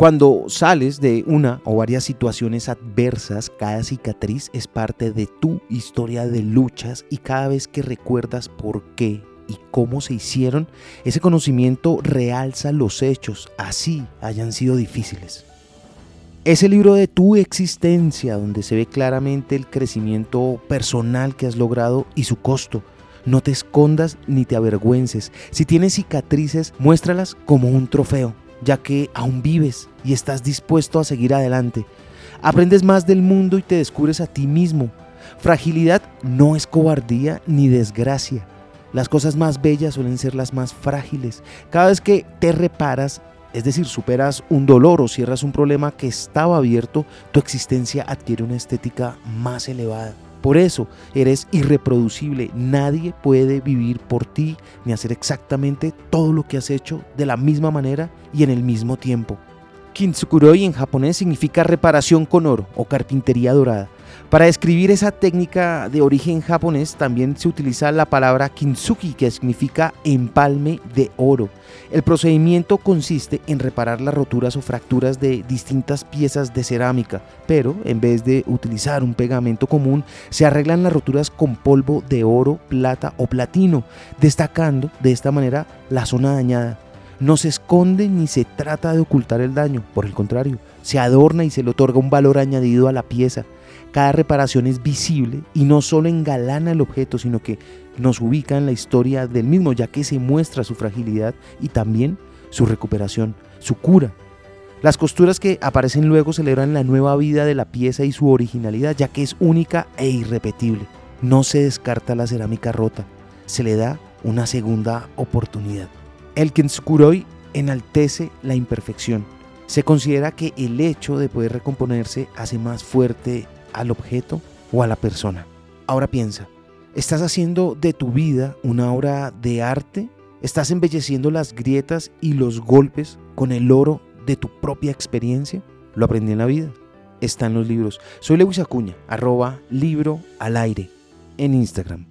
Cuando sales de una o varias situaciones adversas, cada cicatriz es parte de tu historia de luchas y cada vez que recuerdas por qué y cómo se hicieron, ese conocimiento realza los hechos, así hayan sido difíciles. Ese libro de tu existencia donde se ve claramente el crecimiento personal que has logrado y su costo. No te escondas ni te avergüences. Si tienes cicatrices, muéstralas como un trofeo, ya que aún vives y estás dispuesto a seguir adelante. Aprendes más del mundo y te descubres a ti mismo. Fragilidad no es cobardía ni desgracia. Las cosas más bellas suelen ser las más frágiles. Cada vez que te reparas, es decir, superas un dolor o cierras un problema que estaba abierto, tu existencia adquiere una estética más elevada. Por eso eres irreproducible. Nadie puede vivir por ti ni hacer exactamente todo lo que has hecho de la misma manera y en el mismo tiempo. Kintsukuroi en japonés significa reparación con oro o carpintería dorada. Para describir esa técnica de origen japonés también se utiliza la palabra kintsugi que significa empalme de oro. El procedimiento consiste en reparar las roturas o fracturas de distintas piezas de cerámica, pero en vez de utilizar un pegamento común, se arreglan las roturas con polvo de oro, plata o platino, destacando de esta manera la zona dañada. No se esconde ni se trata de ocultar el daño, por el contrario, se adorna y se le otorga un valor añadido a la pieza. Cada reparación es visible y no solo engalana el objeto, sino que nos ubica en la historia del mismo, ya que se muestra su fragilidad y también su recuperación, su cura. Las costuras que aparecen luego celebran la nueva vida de la pieza y su originalidad, ya que es única e irrepetible. No se descarta la cerámica rota, se le da una segunda oportunidad. El Kintsukuroi enaltece la imperfección. Se considera que el hecho de poder recomponerse hace más fuerte al objeto o a la persona. Ahora piensa, ¿estás haciendo de tu vida una obra de arte? ¿Estás embelleciendo las grietas y los golpes con el oro de tu propia experiencia? Lo aprendí en la vida. Está en los libros. Soy Lewis Acuña, arroba libro al aire en Instagram.